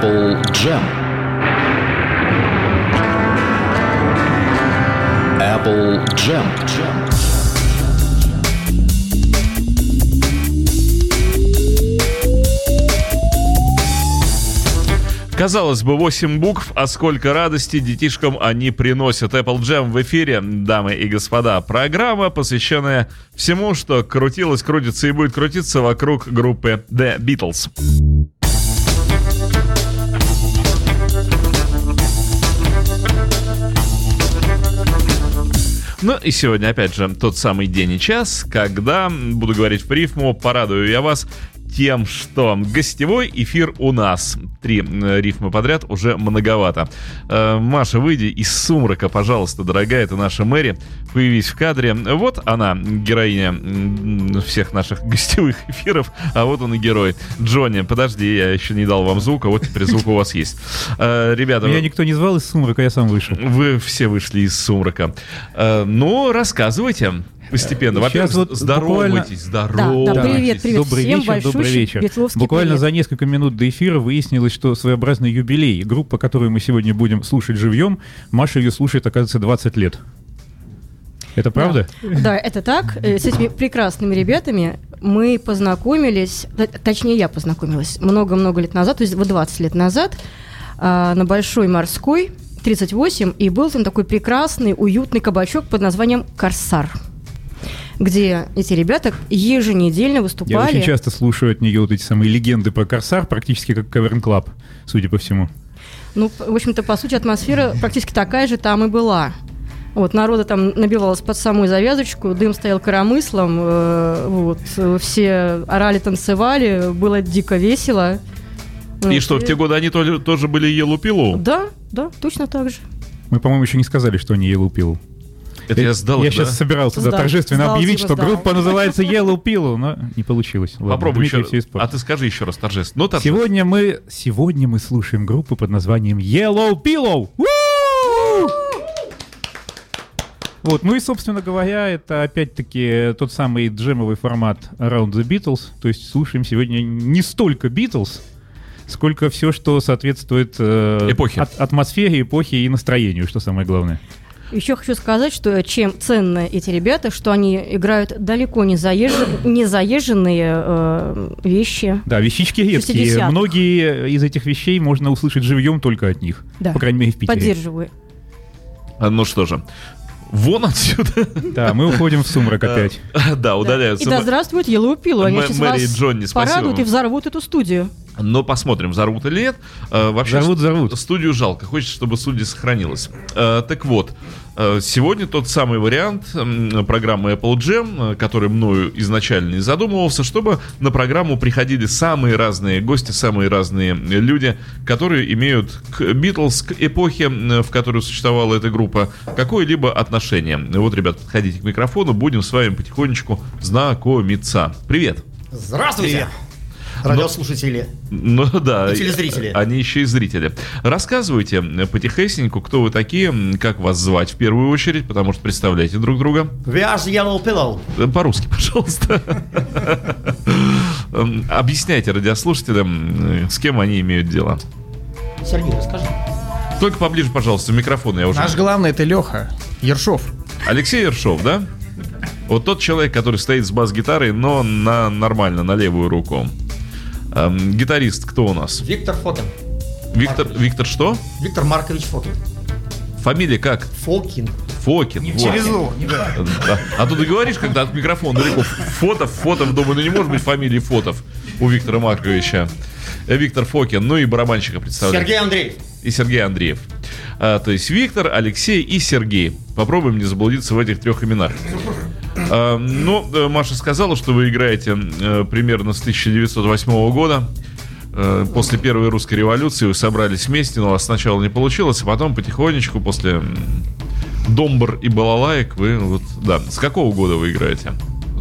Apple Jam. Apple Jam. Jam. Казалось бы, 8 букв, а сколько радости детишкам они приносят. Apple Jam в эфире, дамы и господа. Программа, посвященная всему, что крутилось, крутится и будет крутиться вокруг группы The Beatles. Ну и сегодня, опять же, тот самый день и час, когда, буду говорить в рифму, порадую я вас тем, что гостевой эфир у нас. Три э, рифма подряд уже многовато. Э, Маша, выйди из сумрака, пожалуйста, дорогая, это наша Мэри. Появись в кадре. Вот она, героиня всех наших гостевых эфиров, а вот он и герой. Джонни, подожди, я еще не дал вам звука, вот теперь звук у вас есть. Э, ребята... Меня никто не звал из сумрака, я сам вышел. Вы все вышли из сумрака. Ну, рассказывайте постепенно. Во-первых, вот здоровайтесь, здоровайтесь. Да, да, привет, привет добрый всем, вечер, добрый вечер. Буквально привет. за несколько минут до эфира выяснилось, что своеобразный юбилей. Группа, которую мы сегодня будем слушать живьем, Маша ее слушает, оказывается, 20 лет. Это правда? Да, да, это так. Э, с этими прекрасными ребятами мы познакомились, точнее, я познакомилась много-много лет назад, то есть 20 лет назад, а, на Большой Морской, 38, и был там такой прекрасный, уютный кабачок под названием «Корсар» где эти ребята еженедельно выступали. Я очень часто слушаю от нее вот эти самые легенды про Корсар, практически как Cavern Club, судя по всему. Ну, в общем-то, по сути, атмосфера практически такая же там и была. Вот, народа там набивалось под самую завязочку, дым стоял коромыслом, э, вот, все орали, танцевали, было дико весело. И вот, что, в те годы они тоже, тоже были Елупилу? Да, да, точно так же. Мы, по-моему, еще не сказали, что они Елупилу. Это я сдал. Я да? сейчас собирался да, торжественно сдал, объявить, что сдал. группа называется Yellow Pillow, но не получилось. Ладно, Попробуй еще. А ты скажи еще раз торжественно. Ну, сегодня мы сегодня мы слушаем группу под названием Yellow Pillow. Вот, ну и, собственно говоря, это опять-таки тот самый джемовый формат Around the Beatles. То есть слушаем сегодня не столько Beatles, сколько все, что соответствует э, эпохе. От, атмосфере, эпохи и настроению, что самое главное. Еще хочу сказать, что чем ценны эти ребята, что они играют далеко не, заезжен, не заезженные э, вещи. Да, вещички редкие. Многие из этих вещей можно услышать живьем только от них. Да. По крайней мере, в Питере. Поддерживаю. А, ну что же, Вон отсюда. Да, мы уходим в сумрак опять. Да, удаляются. И да здравствует Yellow Pillow. Они сейчас вас Джонни, порадуют и взорвут эту студию. Но посмотрим, взорвут или нет. Э, вообще, взорвут, взорвут. Студию жалко. Хочется, чтобы студия сохранилась. Э, так вот, э, сегодня тот самый вариант программы Apple Jam, который мною изначально не задумывался, чтобы на программу приходили самые разные гости, самые разные люди, которые имеют к Beatles, к эпохе, в которой существовала эта группа, какое-либо отношение. Вот, ребят, подходите к микрофону, будем с вами потихонечку знакомиться. Привет! Здравствуйте! Привет. Радиослушатели. Ну да. И телезрители. Они еще и зрители. Рассказывайте потихесеньку, кто вы такие, как вас звать в первую очередь, потому что представляете друг друга. We are the yellow pillow. Э, по-русски, пожалуйста. Объясняйте радиослушателям, с кем они имеют дело. Сергей, расскажи. Только поближе, пожалуйста, микрофон. Я уже... Наш главный это Леха Ершов. Алексей Ершов, да? Вот тот человек, который стоит с бас-гитарой, но на нормально, на левую руку. Эм, гитарист кто у нас? Виктор Фокин. Виктор, Виктор что? Виктор Маркович Фокин. Фамилия как? Фокин. Фокин. Не вот. через О. Да. А тут ты говоришь, когда от микрофона далеко. Фотов, Фотов, думаю, ну не может быть фамилии Фотов у Виктора Марковича. Э, Виктор Фокин, ну и барабанщика представляю. Сергей Андреев. И Сергей Андреев. А, то есть Виктор, Алексей и Сергей. Попробуем не заблудиться в этих трех именах. А, ну, э, Маша сказала, что вы играете а, примерно с 1908 года. А, после первой русской революции вы собрались вместе, но у вас сначала не получилось, а потом потихонечку после Домбр и Балалаек вы вот, да. С какого года вы играете?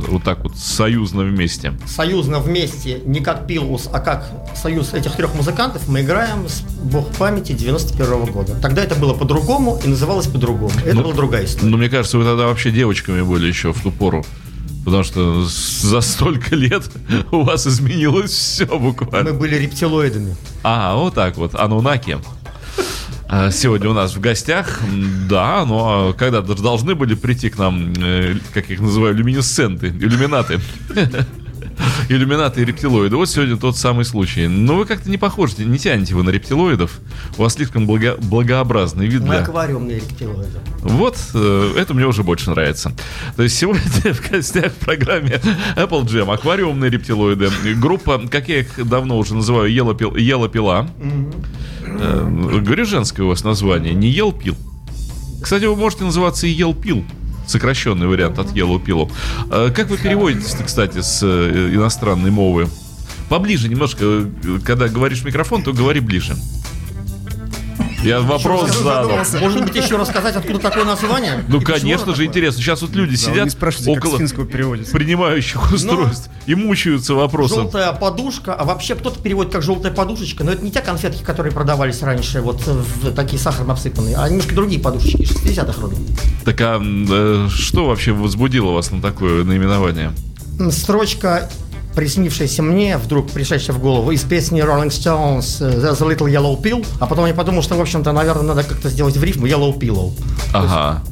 Вот так вот союзно вместе? Союзно вместе, не как Пилус, а как союз этих трех музыкантов, мы играем с бог памяти 91 -го года. Тогда это было по-другому и называлось по-другому. Это ну, была другая история. Но мне кажется, вы тогда вообще девочками были еще в ту пору. Потому что за столько лет у вас изменилось все буквально. Мы были рептилоидами. А, вот так вот, Анунаки. А, Сегодня у нас в гостях, да, но когда-то же должны были прийти к нам, э, как их называю, люминесценты, иллюминаты. Иллюминаты и рептилоиды. Вот сегодня тот самый случай. Но вы как-то не похожи, не тянете вы на рептилоидов. У вас слишком благо- благообразный вид Мы для... аквариумные рептилоиды. Вот, э, это мне уже больше нравится. То есть сегодня в гостях в программе Apple Jam аквариумные рептилоиды. Группа, как я их давно уже называю, Ела, пил, Ела пила. Э, Говорю, женское у вас название, не Ел пил. Кстати, вы можете называться и Ел пил. Сокращенный вариант от Yellow Pillow. Э, Как вы переводите, кстати, с э, иностранной мовы? Поближе немножко, э, когда говоришь в микрофон, то говори ближе. Я вопрос задал. Может быть, еще рассказать, откуда такое название? Ну, конечно же, интересно. Сейчас вот люди сидят около принимающих устройств и мучаются вопросом. Желтая подушка, а вообще кто-то переводит как желтая подушечка, но это не те конфетки, которые продавались раньше, вот в такие сахаром обсыпанные, а немножко другие подушечки, 60-х родов. Так а э, что вообще возбудило вас на такое наименование? Строчка, приснившаяся мне, вдруг пришедшая в голову, из песни Rolling Stones э, There's a Little Yellow Pill, а потом я подумал, что, в общем-то, наверное, надо как-то сделать в рифму Yellow Pillow. Ага.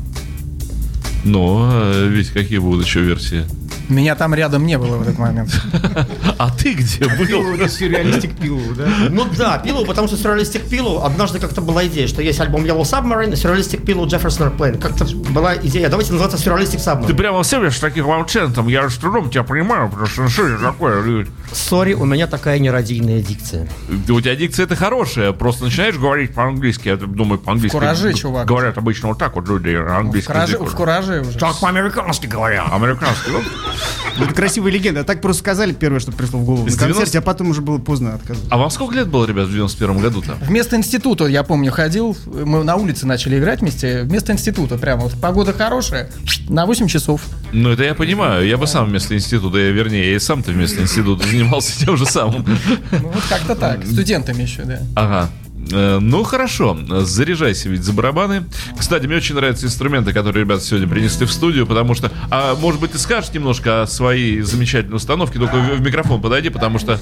Ну, э, ведь какие будут еще версии? Меня там рядом не было в этот момент. А ты где был? Сюрреалистик пилу, да? Ну да, Pillow, потому что Surrealistic Pillow, однажды как-то была идея, что есть альбом Yellow Submarine, Surrealistic Pillow Jefferson Airplane. Как-то была идея, давайте называться Surrealistic Submarine. Ты прямо все с таким акцентом, я с трудом тебя понимаю, потому что что это такое? Сори, у меня такая нерадийная дикция. У тебя дикция это хорошая, просто начинаешь говорить по-английски, я думаю, по-английски. В кураже, чувак. Говорят обычно вот так вот люди, английский в кураже уже. Так по-американски говорят. Американский. Ну, Это красивая легенда. А так просто сказали первое, что пришло в голову на концерте, 90? а потом уже было поздно отказываться. А вам сколько лет было, ребят, в 91 году-то? Вместо института, я помню, ходил, мы на улице начали играть вместе, вместо института прямо. Вот погода хорошая, на 8 часов. Ну, это я понимаю. Я бы сам вместо института, я, вернее, я и сам-то вместо института занимался тем же самым. Ну, вот как-то так, студентами еще, да. Ага. Э, Ну хорошо, заряжайся ведь за барабаны. Кстати, мне очень нравятся инструменты, которые ребята сегодня принесли в студию, потому что, а может быть, ты скажешь немножко о своей замечательной установке, только в микрофон подойди, потому что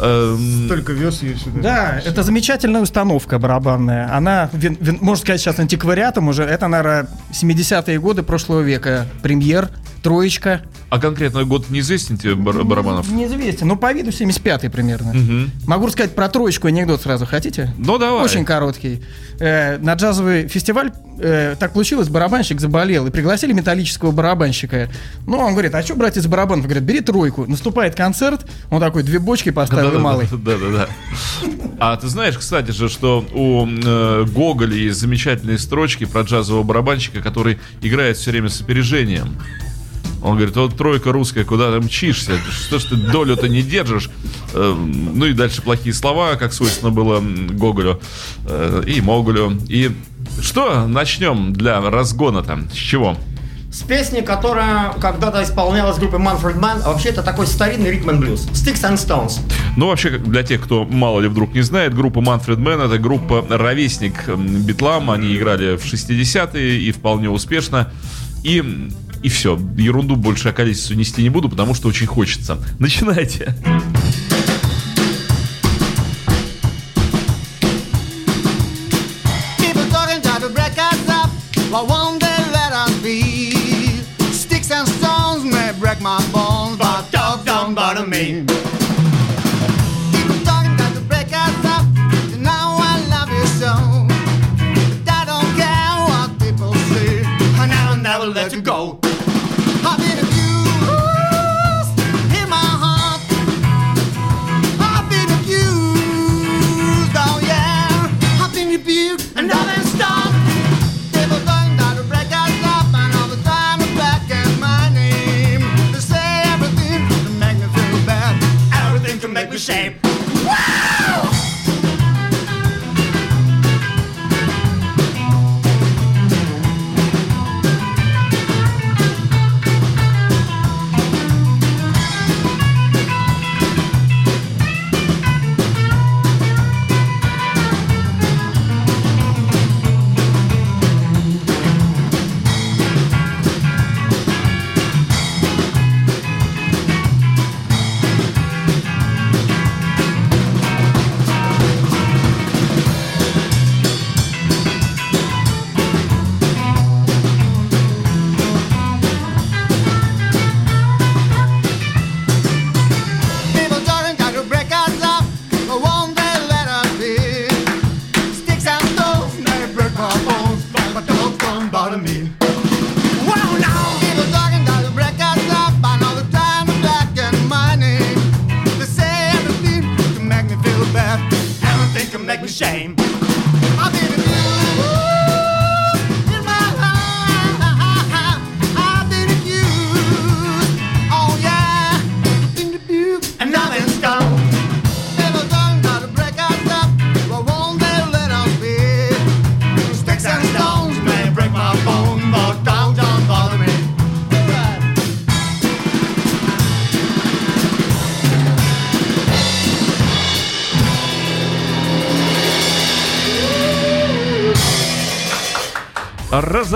эм, Только вез ее сюда. Да, это замечательная установка барабанная. Она, вин- вин- можно сказать, сейчас антиквариатом уже. Это, наверное, 70-е годы прошлого века. Премьер, троечка. А конкретно год неизвестен тебе бар- барабанов? Неизвестен, ну по виду 75-й примерно. Мгм. Могу рассказать про троечку анекдот сразу, хотите? Ну давай. Очень короткий. Э, на джазовый фестиваль э, так получилось, барабанщик заболел, и пригласили металлического барабанщика. Ну, он говорит, а что брать из барабанов? Говорят, бери тройку. Наступает концерт, он такой, две бочки поставил, и малый. Да, да, да. А ты знаешь, кстати же, что у э, Гоголя есть замечательные строчки про джазового барабанщика, который играет все время с опережением. Он говорит, вот тройка русская, куда ты мчишься? Что ж ты долю-то не держишь? Э, Ну и дальше плохие слова, как свойственно было Гоголю э, и Моголю. И что начнем для разгона-то? С чего? С песни, которая когда-то исполнялась группой Manfred Mann, а вообще это такой старинный ритм and блюз. Sticks and Stones. Ну, вообще, для тех, кто мало ли вдруг не знает, группа Manfred Mann это группа ровесник Битлам. Они играли в 60-е и вполне успешно. И, и все. Ерунду больше о количестве нести не буду, потому что очень хочется. Начинайте. Break my bones, but talk don't bother me.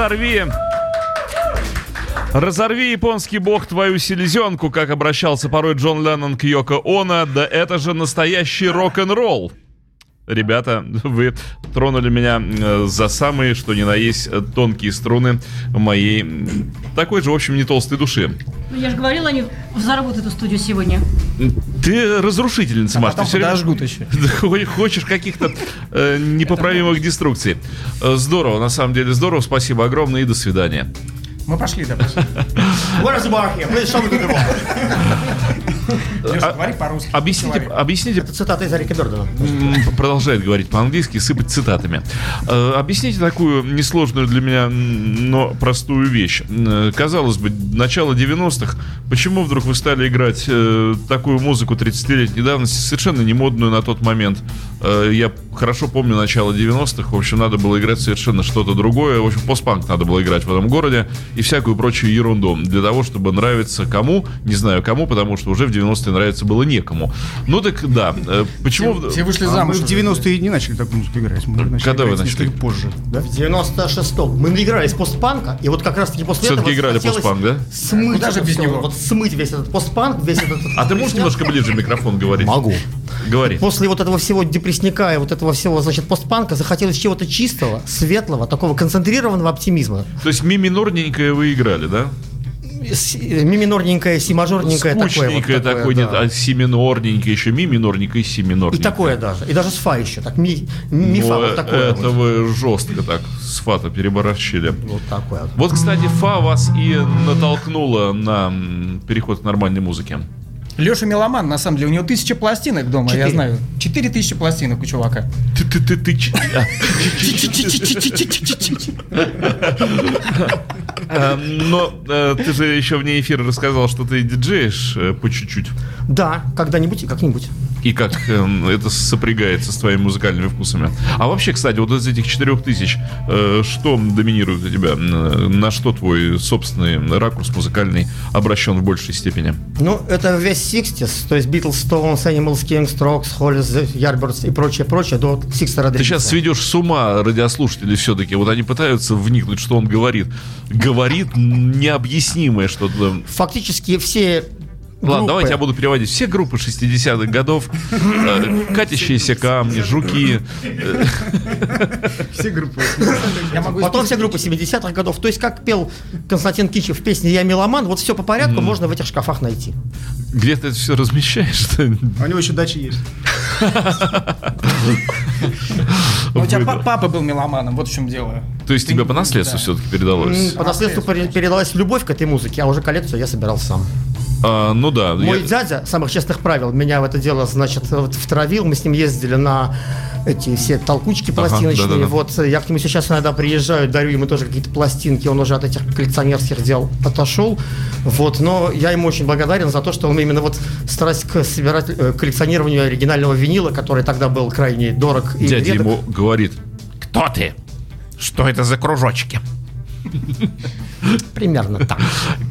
Разорви! Разорви, японский бог, твою селезенку, как обращался порой Джон Леннон к Йоко Оно, да это же настоящий рок-н-ролл. Ребята, вы тронули меня э, за самые, что ни на есть, тонкие струны моей такой же, в общем, не толстой души. Ну, я же говорила, они взорвут эту студию сегодня. Ты разрушительница, Маш, ты Потом время- подожгут еще. Хо- Хочешь каких-то э, непоправимых деструкций. Э, Здорово, на самом деле здорово. Спасибо огромное и до свидания. Мы пошли, да, пошли. Where is the bar here? Please show me the bar. Леша, говори по-русски. Объясните, объясните Это цитата из Эрика Бердена. Продолжает говорить по-английски, сыпать цитатами. Э, Объясните такую несложную для меня, но простую вещь. Казалось бы, начало 90-х, почему вдруг вы стали играть э, такую музыку 30-летней давности, совершенно не модную на тот момент? Э, Я хорошо помню начало 90-х, в общем, надо было играть совершенно что-то другое. В общем, постпанк надо было играть в этом городе и всякую прочую ерунду для того, чтобы нравиться кому, не знаю кому, потому что уже в 90-е нравиться было некому. Ну так да, э, почему... в- Все вышли А мы замуж. в 90-е не начали такую музыку играть. Мы начали Когда вы начали? позже. Да? В 96-м мы наигрались постпанка, и вот как раз таки после Всё-таки этого играли постпанк, да? Смыть Куда же это без него? Вот смыть весь этот постпанк, весь этот... А ты можешь немножко ближе микрофон говорить? Могу. Говори. После вот этого всего депрессника и вот этого всего, значит, постпанка захотелось чего-то чистого, светлого, такого концентрированного оптимизма. То есть ми минорненькое вы играли, да? Ми минорненькое, си мажорненькое такое. вот такое, такое, нет, да. а си минорненькое еще, ми минорненькое и си И минорненькое. такое даже. И даже с фа еще. Так, ми, ми Ну, фа, вот э, такое. это вот. вы жестко так с фата переборщили. Вот такое. вот. Вот, кстати, фа вас и натолкнула на переход к нормальной музыке. Леша меломан, на самом деле, у него тысяча пластинок дома, я Четыре. знаю. Четыре тысячи пластинок у чувака. Ты, ты, ты, ты, Но э, ты же еще вне эфира рассказал, что ты диджеешь э, по чуть-чуть. Да, когда-нибудь и как-нибудь. И как эм, это сопрягается с твоими музыкальными вкусами. А вообще, кстати, вот из этих четырех тысяч, э, что доминирует у тебя? Э, На что твой собственный ракурс музыкальный обращен в большей степени? Ну, это весь 60s, то есть Beatles, Stones, Animals, Kings, Strokes, Hollies, Yardbirds и прочее, прочее, до Сикста Ты Родригеса. сейчас сведешь с ума радиослушателей все-таки. Вот они пытаются вникнуть, что он говорит. Говорит необъяснимое что-то. Фактически все Ладно, давайте я буду переводить. Все группы 60-х годов, э, катящиеся камни, жуки, Все группы. Потом все группы 70-х годов. То есть, как пел Константин Кичев в песне «Я меломан», вот все по порядку можно в этих шкафах найти. где ты это все размещаешь? А у него еще дача есть. У тебя папа был меломаном, вот в чем дело. То есть тебе по наследству все-таки передалось? По наследству пере- передалась любовь к этой музыке, а уже коллекцию я собирал сам. А, ну да. Мой я- дядя, самых честных правил, меня в это дело, значит, вот втравил. Мы с ним ездили на эти все толкучки Ага, пластиночные. да-да-да. Вот э, я к нему сейчас иногда приезжаю, дарю ему тоже какие-то пластинки. Он уже от этих коллекционерских дел отошел. Вот, но я ему очень благодарен за то, что он именно вот страсть к собирать, э, коллекционированию оригинального винила, который тогда был крайне дорог и Дядя редок. ему говорит, кто ты? Что это за кружочки? Примерно так.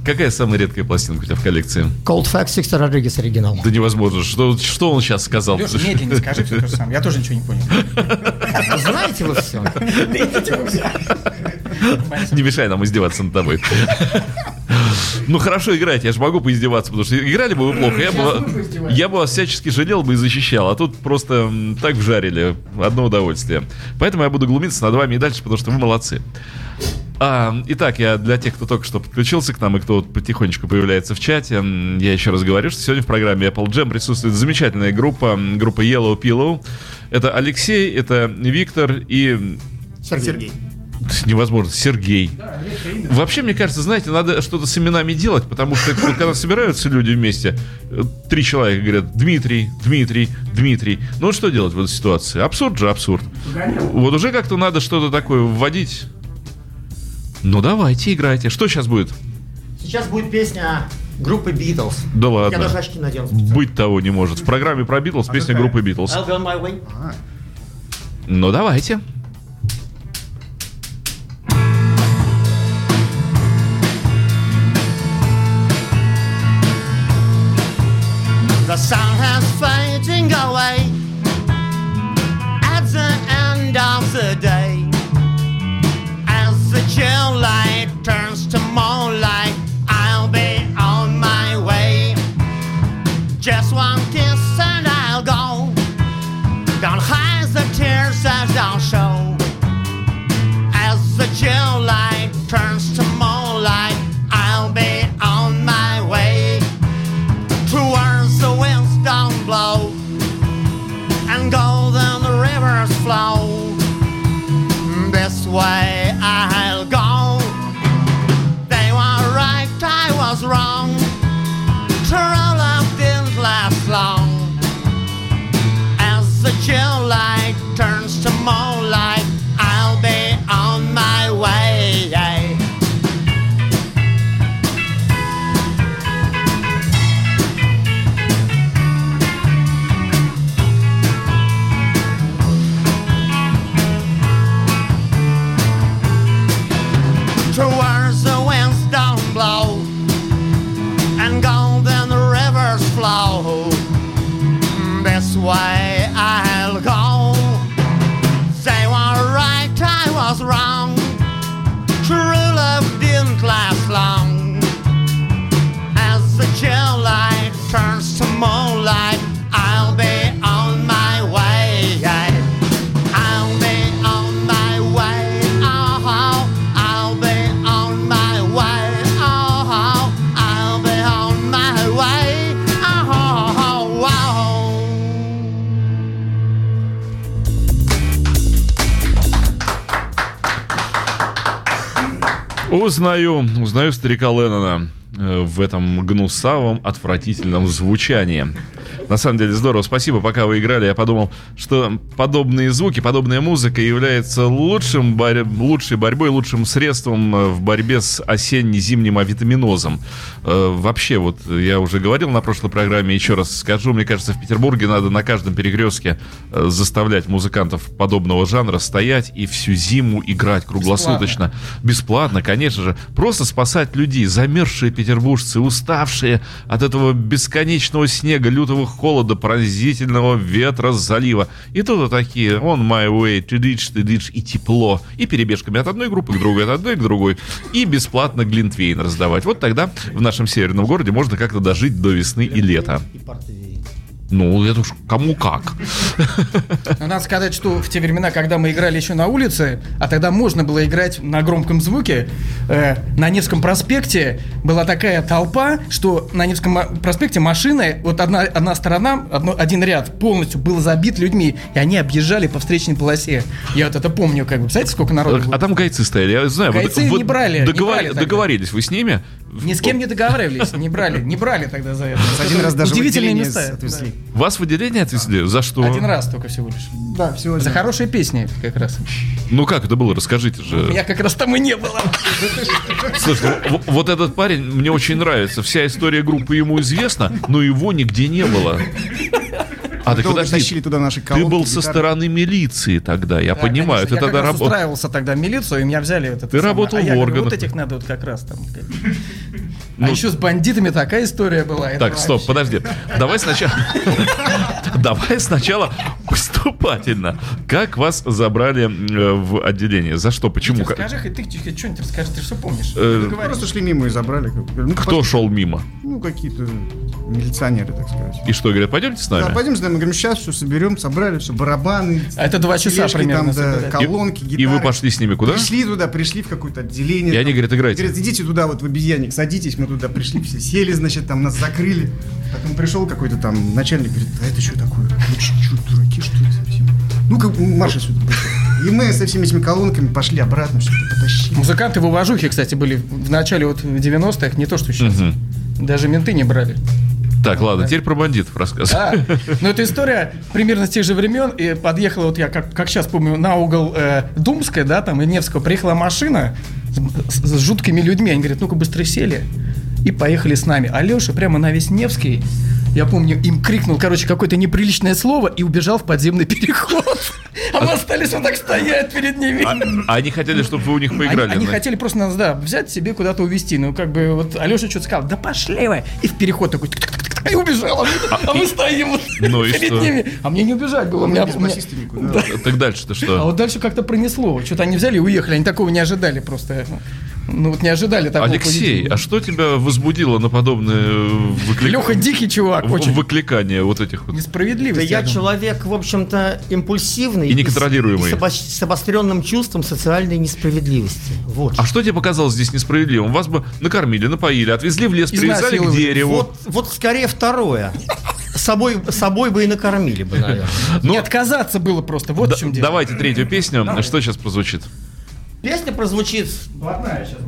Какая самая редкая пластинка у тебя в коллекции? Cold Fact, Sixter Rodriguez оригинал. Да невозможно. Что, что он сейчас сказал? Леша, медленнее скажи все то же самое. Я тоже ничего не понял. Знаете вы все? Не мешай нам издеваться над тобой. Ну хорошо играть, я же могу поиздеваться, потому что играли бы вы плохо. Я бы, я бы вас всячески жалел бы и защищал, а тут просто так вжарили. Одно удовольствие. Поэтому я буду глумиться над вами и дальше, потому что вы молодцы. А, итак, я для тех, кто только что подключился к нам и кто вот потихонечку появляется в чате, я еще раз говорю, что сегодня в программе Apple Jam присутствует замечательная группа, группа Yellow Pillow. Это Алексей, это Виктор и Сергей. Невозможно. Сергей. Вообще, мне кажется, знаете, надо что-то с именами делать, потому что когда собираются люди вместе, э, три человека говорят Дмитрий, Дмитрий, Дмитрий. Ну что делать в этой ситуации? Абсурд же абсурд. Вот уже как-то надо что-то такое вводить. Ну давайте, играйте. Что сейчас будет? Сейчас будет песня группы Beatles. Да Я ладно. даже очки надену. специально. Быть того не может. В программе про Битлз песня какая? группы Битлз. I'll go my way. Ну давайте. The sun has fading away jam like Узнаю, узнаю старика Леннона э, в этом гнусавом, отвратительном звучании. На самом деле здорово, спасибо, пока вы играли, я подумал, что подобные звуки, подобная музыка является лучшим борь- лучшей борьбой, лучшим средством э, в борьбе с осенне-зимним авитаминозом. Э, Вообще, вот я уже говорил на прошлой программе, еще раз скажу, мне кажется, в Петербурге надо на каждом перекрестке э, заставлять музыкантов подобного жанра стоять и всю зиму играть круглосуточно. Бесплатно, конечно же. Просто спасать людей, замерзшие петербуржцы, уставшие от этого бесконечного снега, лютого холода, пронзительного ветра с залива. И тут вот такие, on my way, тыдыч, тыдыч, и тепло. И перебежками от одной группы к другой, от одной к другой. И бесплатно глинтвейн раздавать. Вот тогда в нашем северном городе можно как-то дожить до весны и лета. Ну, это уж кому как. Но надо сказать, что в те времена, когда мы играли еще на улице, а тогда можно было играть на громком звуке, э, на Невском проспекте была такая толпа, что на Невском проспекте машины, вот одна, одна сторона, одно- один ряд полностью был забит людьми, и они объезжали по встречной полосе. Я вот это помню, как бы, представляете, сколько народу было? А там гайцы стояли, я знаю. Гайцы вы не брали, не договор- брали тогда. договорились вы с ними? Ни с кем не договаривались, не брали, не брали тогда за это. Один раз даже Удивительные места. отвезли. Вас в отделение отвезли? За что? Один раз только всего лишь. Да, всего За хорошие песни как раз. Ну как это было? Расскажите же. Я как раз там и не было. Слушайте, в- вот этот парень мне очень нравится. Вся история группы ему известна, но его нигде не было. А, так Долго подожди, тащили туда наши ты колонки, был со гитары. стороны милиции тогда, я Да, понимаю. конечно. Ты я тогда как раз работал. устраивался тогда в милицию, и меня взяли вот это Ты самое. работал а я в говорю, органах. Вот этих надо вот как раз там. Как- Ну, а еще с бандитами такая история была. Так, стоп, вообще. подожди. Давай сначала... Давай сначала поступательно. Как вас забрали э, в отделение? За что? Почему? Расскажи, ты что-нибудь расскажи, ты что помнишь? Э. Просто шли мимо и забрали. Ну, Кто шел мимо? Ну, какие-то милиционеры, так сказать. И что, говорят, пойдемте с Да, нами? пойдем с нами, говорим, сейчас все соберем, собрали, все, барабаны. А это два часа примерно Там, да, колонки, гитары. И вы пошли с ними куда? Пришли туда, пришли в какое-то отделение. И они говорят, играйте. Говорят, идите туда, вот в обезьянник, садитесь, мы туда пришли, все сели, значит, там нас закрыли. Потом пришел какой-то там начальник, говорит, а это что такое? Вы что, дураки, что ли, совсем? Ну-ка, марш отсюда. быстро». И мы со всеми этими колонками пошли обратно, что-то потащили. Музыканты в уважухе, кстати, были в начале вот 90-х, не то, что сейчас. Мгм. Даже менты не брали. Так, ладно, теперь про бандитов рассказывай. Да. Но эта история примерно с тех же времен. И подъехала, вот я как, как сейчас помню, на угол э, Думская, да, там, и Невского, приехала машина с, с жуткими людьми. Они говорят, ну-ка быстро сели и поехали с нами. Алеша прямо на весь Невский, я помню, им крикнул, короче, какое-то неприличное слово и убежал в подземный переход. А мы остались вот так стоять перед ними. А они хотели, чтобы вы у них поиграли. Они, хотели просто нас, да, взять себе куда-то увезти. Ну, как бы, вот Алеша что-то сказал, да пошли вы. И в переход такой, и убежал. А мы, а мы стоим вот Ну перед что? ними. А мне не убежать было. Меня, Без меня-. Так дальше-то А что? вот дальше как-то пронесло. Что-то они взяли и уехали. Они такого не ожидали просто. Ну, вот не ожидали такого Алексей, поведения. а что тебя возбудило на подобное выклик- Леха дикий чувак, в- очень выкликание вот этих вот? несправедливый. Да я человек, в общем-то, импульсивный. И неконтролируемый. И с, обо- с обостренным чувством социальной несправедливости. Вот. А что тебе показалось здесь несправедливым? Вас бы накормили, напоили, отвезли в лес, привязали к дереву. Вот, вот скорее второе. Собой, собой бы и накормили бы, наверное. Ну, Не отказаться было просто. Вот да- в чем дело. давайте третью песню. Что сейчас прозвучит? Песня прозвучит...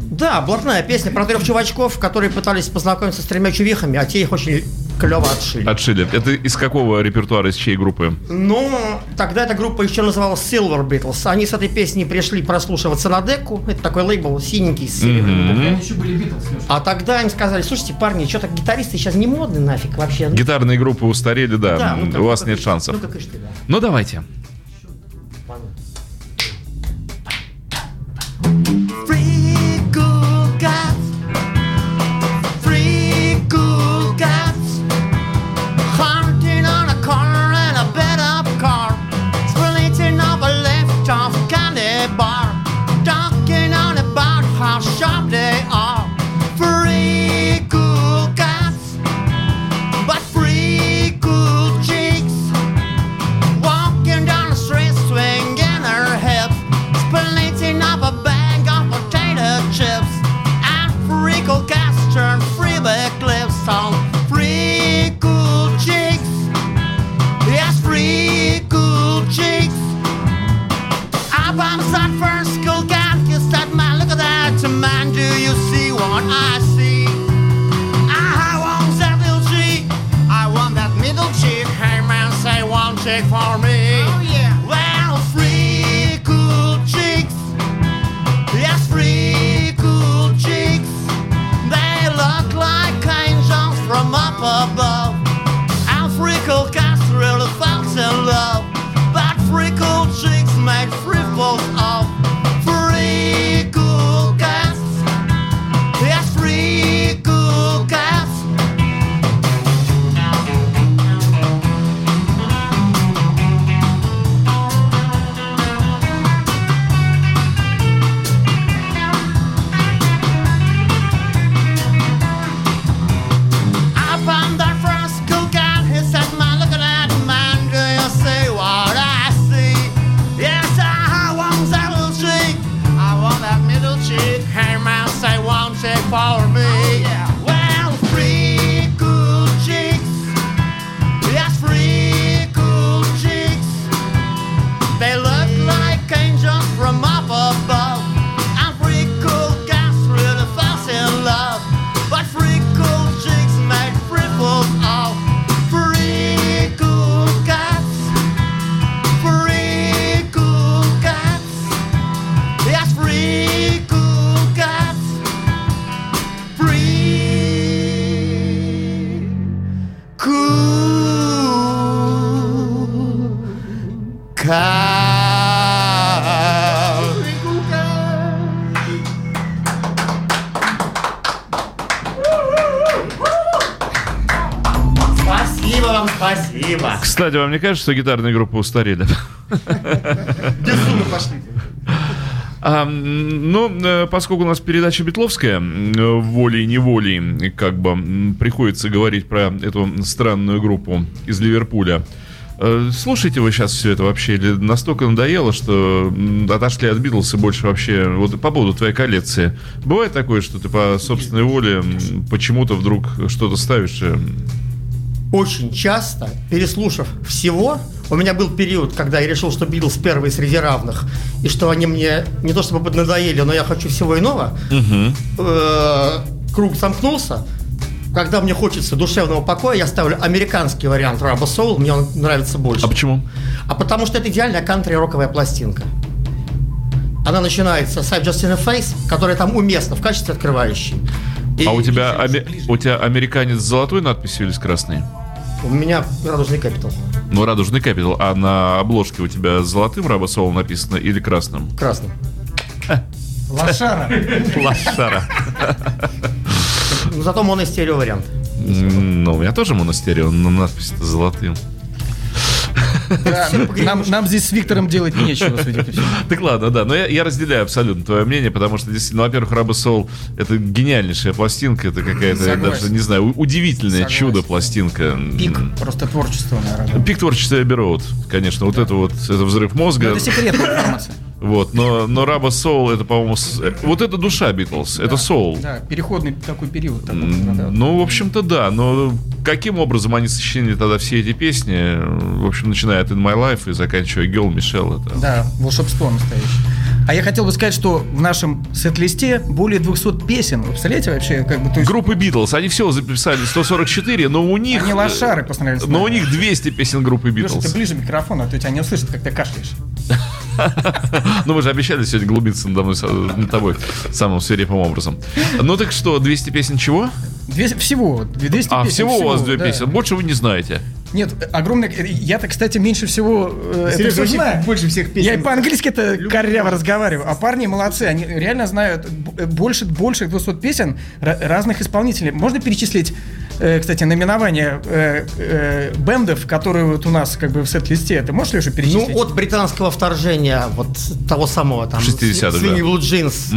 Да, блатная песня про трех чувачков, которые пытались познакомиться с тремя чувихами, а те их очень клево отшили. Отшили. Это из какого репертуара, из чьей группы? Ну, тогда эта группа еще называлась Silver Beatles. Они с этой песней пришли прослушиваться на деку. Это такой лейбл синенький с серебряным. Они еще были Леша. А тогда им сказали, слушайте, парни, что-то гитаристы сейчас не модны нафиг вообще. Ну, Гитарные группы устарели, да. да, ну-ка, у вас нет шансов. Ну-ка, кыш ты, да. Ну давайте. Кстати, вам не кажется, что гитарные группы устарели? Безумно пошли. А, м, ну, э, поскольку у нас передача Бетловская, э, волей-неволей, как бы, приходится говорить про эту странную группу из Ливерпуля. Э, Слушайте вы сейчас все это вообще? Или настолько надоело, что отошли от Битлз и больше вообще... Вот по поводу твоей коллекции. Бывает такое, что ты по собственной воле почему-то вдруг что-то ставишь? Очень часто, переслушав всего, У меня был период, когда я решил, что Битлз первые среди равных, и что они мне не то чтобы поднадоели, но я хочу всего иного. Э, Круг замкнулся. Когда мне хочется душевного покоя, я ставлю американский вариант Rubber Soul, мне он нравится больше. А почему? А потому что это идеальная кантри-роковая пластинка. Она начинается с I've Just in a Face, которая там уместна в качестве открывающей. А у тебя, аме- у тебя американец с золотой надписью или с красной? У меня радужный капитал. Ну, радужный капитал. А на обложке у тебя с золотым Рабасол написано или красным? Красный. Лошара. Лошара. Но зато моностерео вариант. Ну, у меня тоже монастерио, но надпись золотым. Да, Нам нам здесь с Виктором делать нечего, судя по всему. Так ладно, да, но я, я разделяю абсолютно твое мнение, потому что, действительно, ну, во-первых, Раба Соул — это гениальнейшая пластинка, это какая-то, даже не знаю, удивительное Согласен. чудо пластинка. Пик просто творчества, наверное. Пик творчества Эбби Роуд, конечно, вот это вот, это взрыв мозга. Это секретная информация. Вот, но, но Раба Соул это, по-моему, с- э, вот это душа Битлз, это соул. Да, переходный такой период. такой, да. Ну, в общем-то, да. Но каким образом они сочинили тогда все эти песни? В общем, начиная от In My Life и заканчивая Girl Michelle. Это... Да, волшебство настоящее. А я хотел бы сказать, что в нашем сет-листе более 200 песен. Вы представляете вообще, как бы, есть Группы Битлз, они всего записали 144, но у них... они лошары по сравнению с Но у них 200 песен группы Леша, ты Битлз. ближе микрофон, а то тебя не услышат, как ты кашляешь. Ну, мы же обещали сегодня глубиться надо мной, над тобой самым свирепым образом. Ну так что, 200 песен чего? 200, всего, 200 А, песен. всего у вас две да. песен. Больше вы не знаете. Нет, огромное... Я-то, кстати, меньше всего э, это Сережа вообще знаю. больше всех песен. Я и по-английски-то коряво разговариваю. А парни молодцы, они реально знают больше, больше 200 песен ра- разных исполнителей. Можно перечислить, э, кстати, наименование э, э, бендов, которые вот у нас как бы в сет-листе? Ты можешь, Леша, Ну, перечислить? от британского вторжения, вот того самого там... 60-х, Swinging да. Blue Jeans,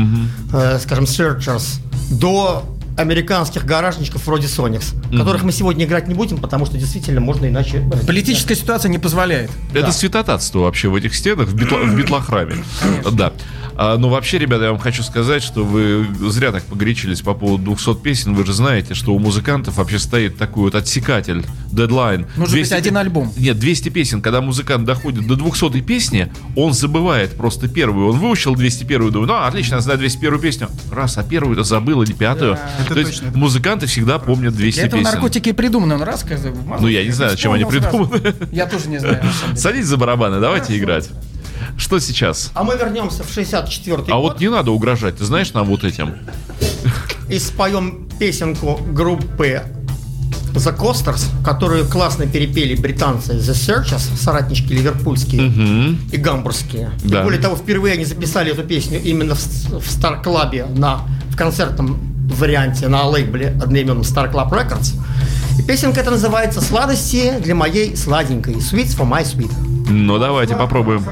э, скажем, Searchers, до американских гаражничков вроде Sonics, которых мы сегодня играть не будем, потому что действительно можно иначе... Политическая ситуация не позволяет. Это святотатство вообще в этих стенах, в, битла- в битлохраме. Да. А, ну, вообще, ребята, я вам хочу сказать, что вы зря так погорячились по поводу 200 песен. Вы же знаете, что у музыкантов вообще стоит такой вот отсекатель, дедлайн. Нужно быть один альбом. Нет, 200 песен. Когда музыкант доходит до 200 песни, он забывает просто первую. Он выучил 201 думает, ну, отлично, я знаю 201 песню. Раз, а первую-то забыл или пятую. это То есть точно, это музыканты всегда помнят 200 Для этого песен. наркотики придуманы. Он раз, мозг Ну, я не знаю, чем они придуманы. Я тоже не знаю. Садитесь за барабаны, давайте играть. Что сейчас? А мы вернемся в 64 А год вот не надо угрожать, ты знаешь нам вот этим. и споем песенку группы The Coasters, которую классно перепели британцы The Searchers, соратнички ливерпульские и гамбургские. Да. И более того, впервые они записали эту песню именно в, в Star Club на, в концертном варианте на лейбле одноименном Star Club Records. И песенка эта называется «Сладости для моей сладенькой». Sweets for my sweet. Ну давайте попробуем.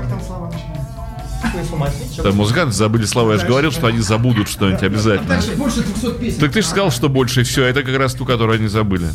Да, музыканты забыли слова. Я же говорил, что они забудут что-нибудь обязательно. Больше 200 песен. Так ты же сказал, что больше все. Это как раз ту, которую они забыли.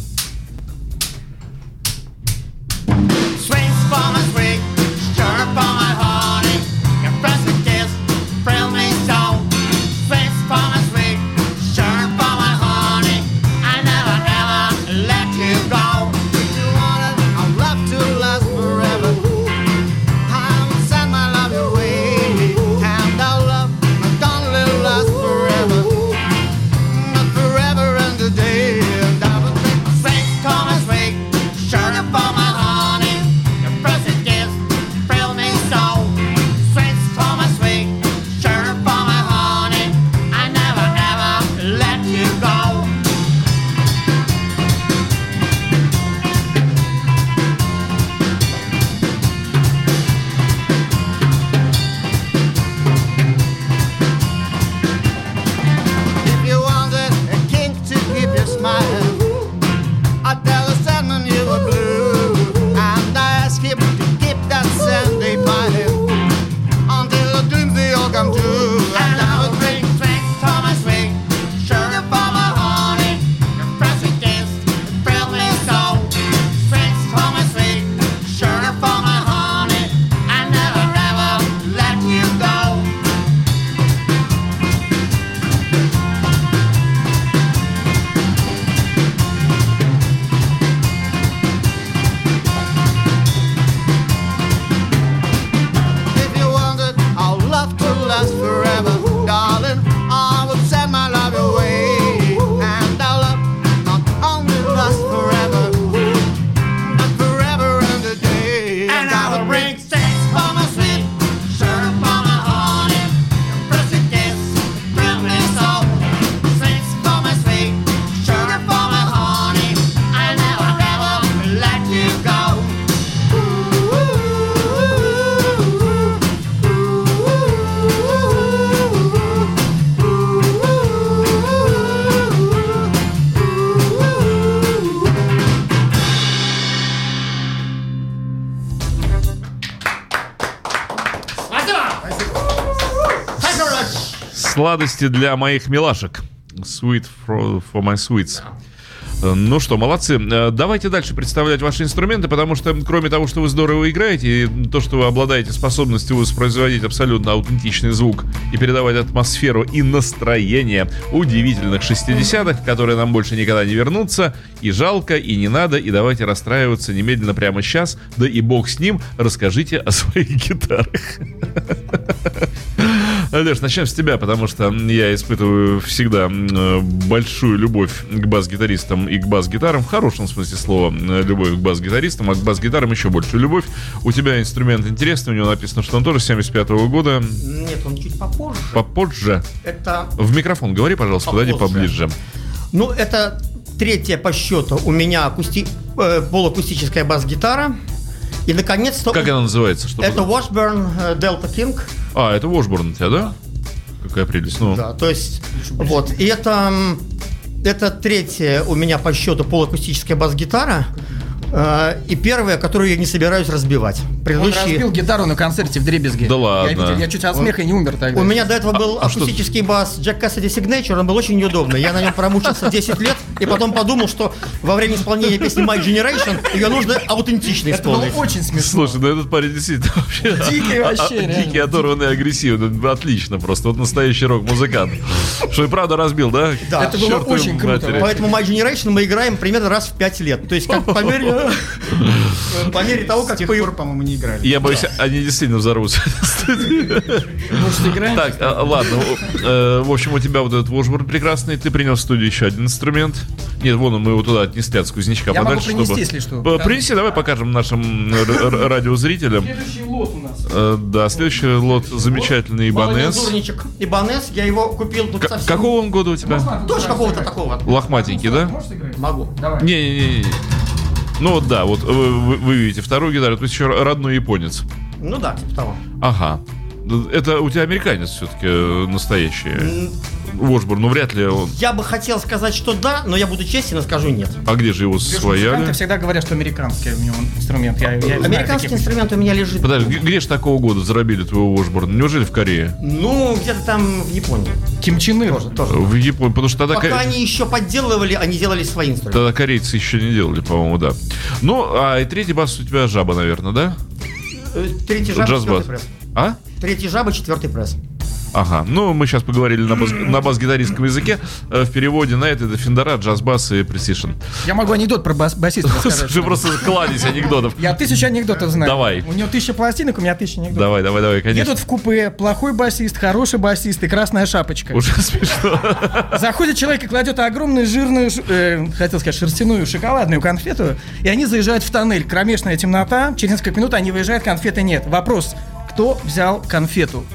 Сладости для моих милашек. Sweet for, for my sweets. Ну что, молодцы. Э, Давайте дальше представлять ваши инструменты, потому что кроме того, что вы здорово играете, и то, что вы обладаете способностью воспроизводить абсолютно аутентичный звук и передавать атмосферу и настроение удивительных 60-х, которые нам больше никогда не вернутся, и жалко, и не надо, и давайте расстраиваться немедленно прямо сейчас, да и бог с ним, расскажите о своих гитарах. Леш, начнем с тебя, потому что я испытываю всегда э, большую любовь к бас-гитаристам и к бас-гитарам, в хорошем смысле слова, э, любовь к бас-гитаристам, а к бас-гитарам еще большую любовь. У тебя инструмент интересный, у него написано, что он тоже 75 года, Нет, он чуть попозже. попозже. Это, В микрофон говори, пожалуйста, подойди Попозже. поближе. ну, это третья по счету у меня акусти... э, полуакустическая бас-гитара. И, наконец-то, Как она называется? Что это Washburn э, Delta King. А, это Washburn у тебя, да? Какая прелесть. Ну, Да, то есть, вот. И это, это третья у меня по счету полуакустическая бас-гитара. Э, и первая, которую я не собираюсь разбивать. Он Предыдущие... разбил гитару на концерте в Дребезге. Да Я ладно. видел, Я, чуть от смеха не умер тогда. У меня до этого был а что- акустический бас Jack Cassidy Signature, он был очень неудобный. Я на нем промучился 10 лет, и потом подумал, что во время исполнения песни My Generation ее нужно аутентично Это было исполнить. очень смешно. Слушай, ну этот парень действительно вообще... Дикий вообще, а- а- реально. Дикий, оторванный, агрессивный. Отлично просто. Вот настоящий рок-музыкант. Что и правда разбил, да? Да. Это было очень круто. Поэтому My Generation мы играем примерно раз в 5 лет. То есть как по мере, по мере того, С как тех по- пор, по-моему, не играли. Я боюсь, они действительно взорвутся. Может, играем? Так, а, ладно. э, В общем, у тебя вот этот Washburn прекрасный. Ты принес в студию еще один инструмент. Нет, вон он, мы его туда отнесли от сквознячка Я могу подальше. принести, чтобы- если что. П- Принеси, давай покажем нашим радиозрителям. Следующий лот у нас. Э, Да, следующий лот замечательный Ибанес. Ибанес, я его купил тут К- совсем- Какого он года у тебя? Тоже какого-то такого. Лохматенький, да? Можешь? Могу. Давай. Не-не-не. Ну вот да, вот вы, вы- вы видите вторую гитару, то есть еще родной японец. Ну да, типа того. Ага. Это у тебя американец все-таки настоящий. Вошборн, ну вряд ли он. Я бы хотел сказать, что да, но я буду честен и скажу нет. А где же его свояли? всегда говорят, что американский у него инструмент. Я, я знаю Американский таких. инструмент у меня лежит. Подожди, где же такого года зарабили твоего Вошборна? Неужели в Корее? Ну, где-то там в Японии. Ким Чен Ир. Тоже, тоже. В Японии, потому что тогда, Пока ко- они еще подделывали, они делали свои инструменты. тогда корейцы еще не делали, по-моему, да. Ну, а и третий бас у тебя жаба, наверное, да? Э, Третий жаба, Джаз-бас. четвертый пресс. А? Третий жаба, четвертый пресс. Ага, ну мы сейчас поговорили на, бас, на бас-гитаристском языке. Э, В переводе на это это Фендера, джаз-бас и пресишн. Я могу анекдот про бас- басиста рассказать. Слушай, просто кладезь анекдотов. Я тысячу анекдотов знаю. Давай. У него тысяча пластинок, у меня тысяча анекдотов. Давай, давай, давай, конечно. Едут в купе, плохой басист, хороший басист и красная шапочка. Уже смешно. Заходит человек и кладет огромную жирную, э, хотел сказать, шерстяную шоколадную конфету, и они заезжают в тоннель. Кромешная темнота, через несколько минут они выезжают, конфеты нет. Вопрос, кто взял конфету?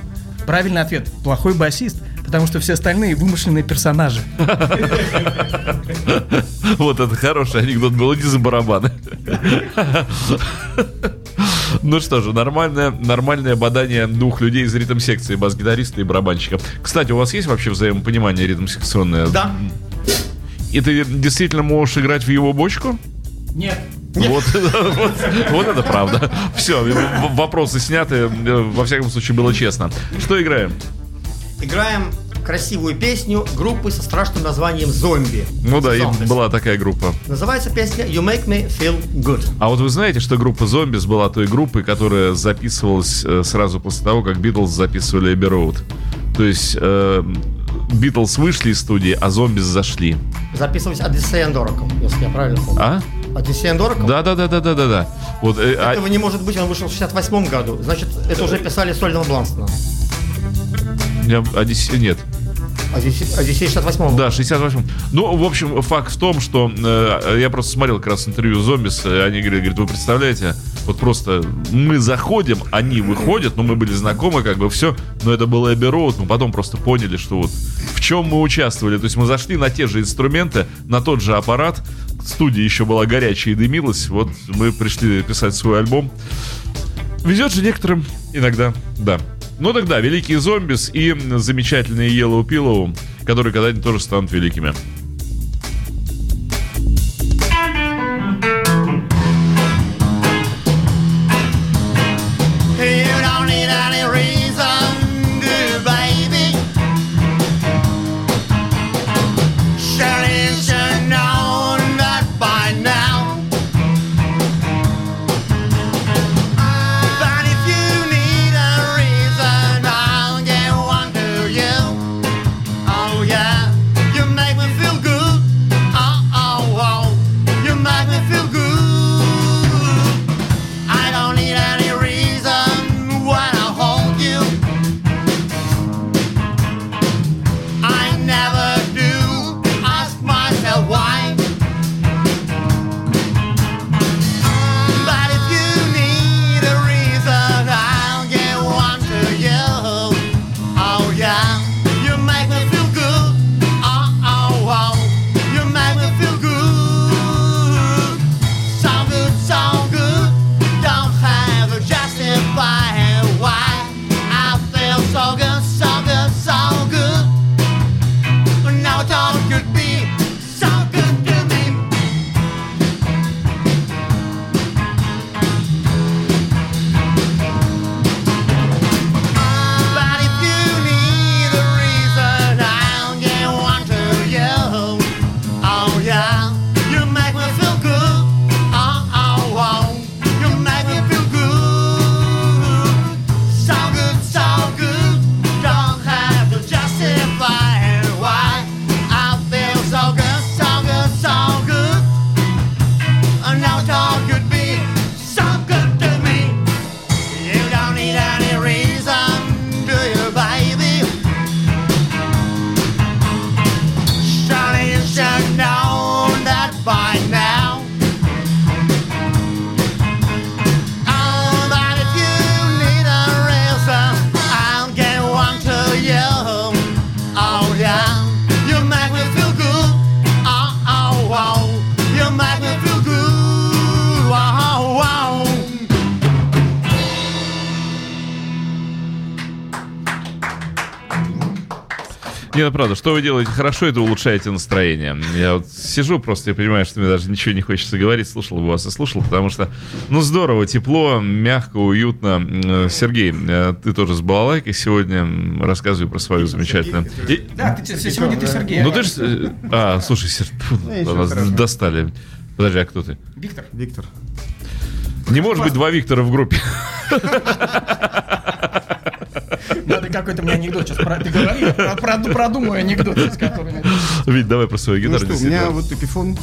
Правильный ответ, плохой басист, потому что все остальные вымышленные персонажи. Вот это хороший анекдот был, иди за барабаны. Ну что же, нормальное, нормальное бадание двух людей из ритм-секции, бас-гитариста и барабанщика. Кстати, у вас есть вообще взаимопонимание ритм-секционное? Да. И ты действительно можешь играть в его бочку? Нет. Вот, вот, вот это правда. Все, вопросы сняты. Во всяком случае, было честно. Что играем? Играем красивую песню группы со страшным названием «Зомби». Ну да, и Zombies. была такая группа. Называется песня «You Make Me Feel Good». А вот вы знаете, что группа Zombies была той группой, которая записывалась э, сразу после того, как Битлз записывали Abbey Road. То есть э, Битлз вышли из студии, а Zombies зашли. Odyssey and Oracle, если я правильно помню. А? Odyssey and Oracle? Да, да, да, да, да, да, да. Вот, э, а- Этого не может быть, он вышел в 68 году. Значит, это уже писали сольного Бланстона. я- Одиссе- нет. Одиссей, Одиссей 68 Да, 68. Ну, в общем, факт в том, что э, я просто смотрел как раз интервью Зомбис, они говорили, говорят, вы представляете, вот просто мы заходим, они выходят, ну, мы были знакомы, как бы все, но это был Эбби Роуд, мы потом просто поняли, что вот в чем мы участвовали. То есть мы зашли на те же инструменты, на тот же аппарат, студия еще была горячая и дымилась, вот мы пришли писать свой альбом. Везет же некоторым иногда, да. Ну тогда, великие зомбис и замечательные Yellow Pillow, которые когда-нибудь тоже станут великими. Что вы делаете хорошо, это улучшаете настроение. Я вот сижу просто и понимаю, что мне даже ничего не хочется говорить, слушал бы вас и слушал, потому что, ну, здорово, тепло, мягко, уютно. М, Сергей, э, ты тоже с балалайкой сегодня. Рассказывай про свою замечательную... И- Да, ты, сегодня ты Сергей. Ну ты ж... э, А, слушай, Сер- страшного. достали. Подожди, а кто ты? Виктор. Виктор. Не может быть два Виктора в группе. Надо какой-то мне анекдот сейчас про, ты говори, про- про- продумаю анекдот, с которыми... Вить, давай про свою Ну гитару. что, у меня вот эпифон